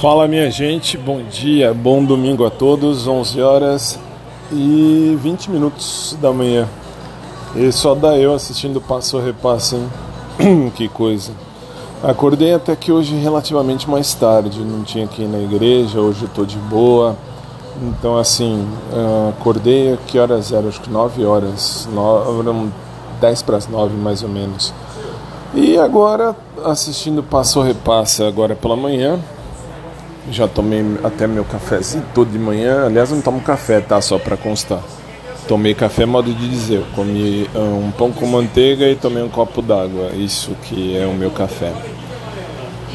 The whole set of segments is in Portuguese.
Fala minha gente, bom dia, bom domingo a todos, 11 horas e 20 minutos da manhã. E só dá eu assistindo Passo a Repasso, hein? que coisa. Acordei até que hoje relativamente mais tarde, não tinha que ir na igreja, hoje eu tô de boa. Então assim, ah, acordei, que horas eram? Acho que 9 horas, 9, 10 para as 9 mais ou menos. E agora assistindo Passo a Repassa agora pela manhã, já tomei até meu cafezinho todo de manhã. Aliás, não tomo café, tá? Só para constar. Tomei café, modo de dizer. Eu comi ah, um pão com manteiga e tomei um copo d'água. Isso que é o meu café.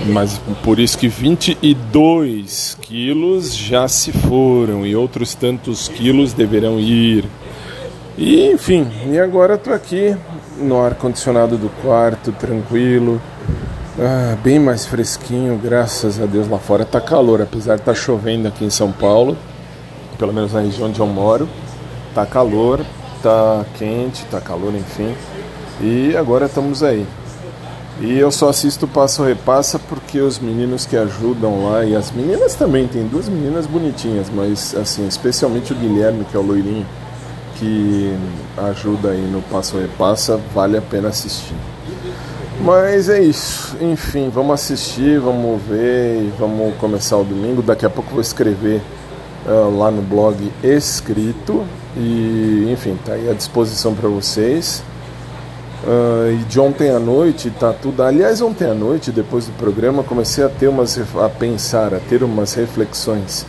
Mas por isso que 22 quilos já se foram e outros tantos quilos deverão ir. E enfim, e agora estou aqui no ar-condicionado do quarto, tranquilo ah, bem mais fresquinho, graças a Deus lá fora tá calor, apesar de estar tá chovendo aqui em São Paulo, pelo menos na região onde eu moro, tá calor, tá quente, tá calor, enfim. E agora estamos aí. E eu só assisto Passo Repassa porque os meninos que ajudam lá e as meninas também, tem duas meninas bonitinhas, mas assim, especialmente o Guilherme, que é o loirinho, que ajuda aí no Passo Repassa, vale a pena assistir. Mas é isso. Enfim, vamos assistir, vamos ver e vamos começar o domingo. Daqui a pouco vou escrever uh, lá no blog escrito. E enfim, tá aí à disposição para vocês. Uh, e de ontem à noite tá tudo. Aliás, ontem à noite, depois do programa, comecei a ter umas a pensar, a ter umas reflexões.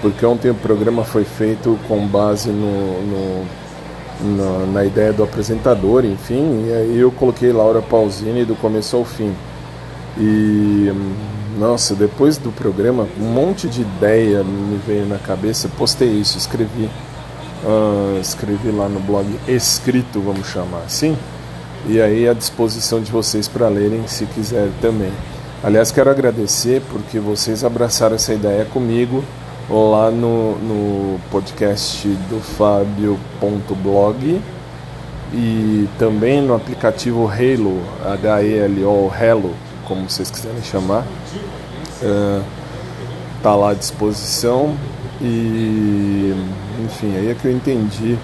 Porque ontem o programa foi feito com base no, no na, na, ideia do apresentador, enfim, e aí eu coloquei Laura Pausini do começo ao fim. E nossa, depois do programa, um monte de ideia me veio na cabeça, postei isso, escrevi, uh, escrevi lá no blog escrito, vamos chamar assim, e aí à disposição de vocês para lerem se quiser também. Aliás, quero agradecer porque vocês abraçaram essa ideia comigo lá no, no podcast do Fábio.blog e também no aplicativo Halo, H-E-L-O, Halo, como vocês quiserem chamar. Uh, tá lá à disposição e enfim, aí é que eu entendi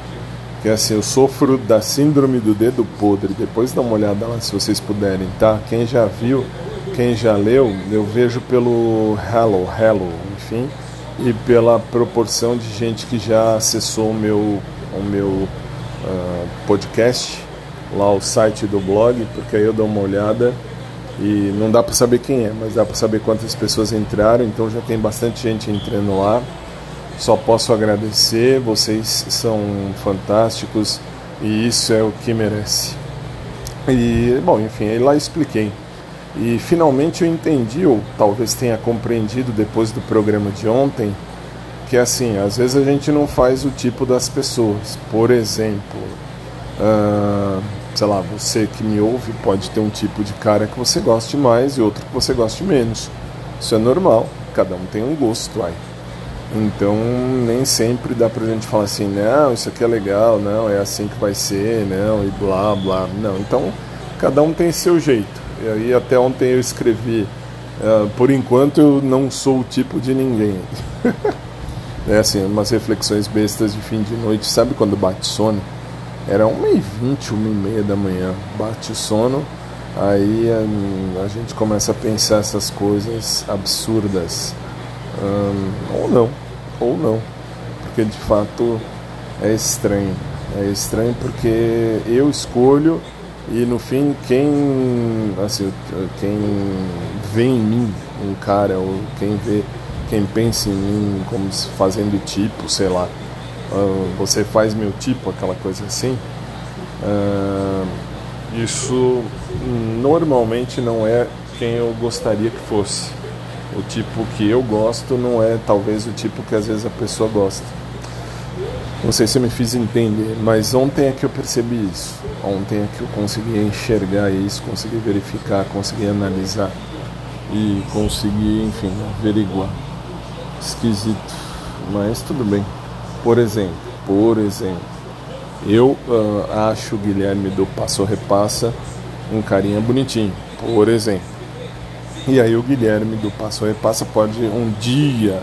que assim, eu sofro da síndrome do dedo podre. Depois dá uma olhada lá se vocês puderem, tá? Quem já viu, quem já leu, eu vejo pelo Hello, Hello, enfim e pela proporção de gente que já acessou o meu, o meu uh, podcast, lá o site do blog, porque aí eu dou uma olhada e não dá para saber quem é, mas dá para saber quantas pessoas entraram, então já tem bastante gente entrando lá. Só posso agradecer, vocês são fantásticos e isso é o que merece. E, bom, enfim, aí lá expliquei e finalmente eu entendi, ou talvez tenha compreendido depois do programa de ontem, que assim, às vezes a gente não faz o tipo das pessoas. Por exemplo, uh, sei lá, você que me ouve pode ter um tipo de cara que você goste mais e outro que você goste menos. Isso é normal, cada um tem um gosto aí. Então nem sempre dá pra gente falar assim, não, isso aqui é legal, não, é assim que vai ser, não, e blá blá. Não, então cada um tem seu jeito. E aí até ontem eu escrevi, uh, por enquanto eu não sou o tipo de ninguém. é assim, umas reflexões bestas de fim de noite, sabe quando bate sono? Era 1h20, 1h30 da manhã, bate sono, aí um, a gente começa a pensar essas coisas absurdas. Um, ou não, ou não, porque de fato é estranho. É estranho porque eu escolho e no fim, quem, assim, quem vê em mim um cara, ou quem vê, quem pensa em mim como fazendo tipo, sei lá, uh, você faz meu tipo, aquela coisa assim, uh, isso normalmente não é quem eu gostaria que fosse. O tipo que eu gosto não é talvez o tipo que às vezes a pessoa gosta. Não sei se eu me fiz entender, mas ontem é que eu percebi isso. Ontem é que eu consegui enxergar isso, consegui verificar, consegui analisar e consegui, enfim, averiguar. Esquisito, mas tudo bem. Por exemplo, por exemplo, eu uh, acho o Guilherme do Passo Repassa um carinha bonitinho, por exemplo. E aí o Guilherme do Passo Repassa pode um dia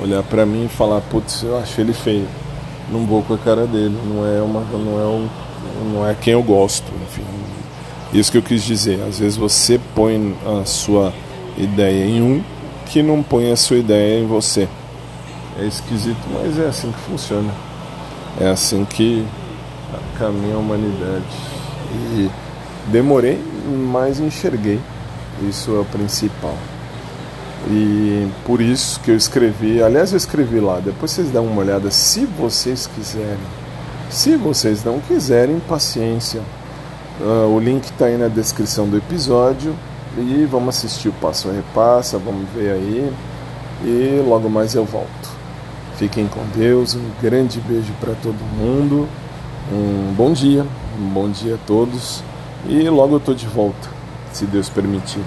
olhar para mim e falar, putz, eu acho ele feio. Não vou com a cara dele, não é uma não é um, não é quem eu gosto, enfim. Isso que eu quis dizer. Às vezes você põe a sua ideia em um que não põe a sua ideia em você. É esquisito, mas é assim que funciona. É assim que caminha a humanidade. E demorei, mas enxerguei. Isso é o principal. E por isso que eu escrevi, aliás eu escrevi lá, depois vocês dão uma olhada se vocês quiserem. Se vocês não quiserem, paciência. Uh, o link está aí na descrição do episódio. E vamos assistir o Passo a Repassa, vamos ver aí. E logo mais eu volto. Fiquem com Deus, um grande beijo para todo mundo. Um bom dia, um bom dia a todos. E logo eu estou de volta, se Deus permitir.